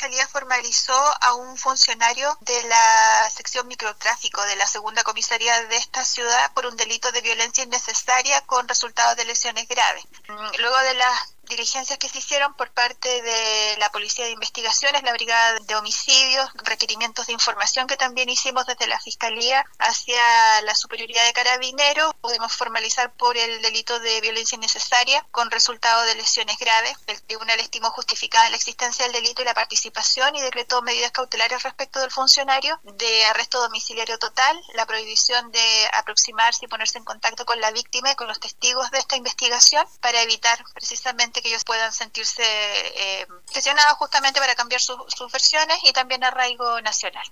Fiscalía formalizó a un funcionario de la sección microtráfico de la segunda comisaría de esta ciudad por un delito de violencia innecesaria con resultados de lesiones graves. Mm, luego de las diligencias que se hicieron por parte de la Policía de Investigaciones, la Brigada de Homicidios, requerimientos de información que también hicimos desde la Fiscalía hacia la Superioridad de Carabineros, podemos formalizar por el delito de violencia innecesaria con resultado de lesiones graves. El tribunal estimó justificada la existencia del delito y la participación y decretó medidas cautelares respecto del funcionario de arresto domiciliario total, la prohibición de aproximarse y ponerse en contacto con la víctima y con los testigos de esta investigación para evitar precisamente que ellos puedan sentirse eh, presionados justamente para cambiar sus versiones y también arraigo nacional.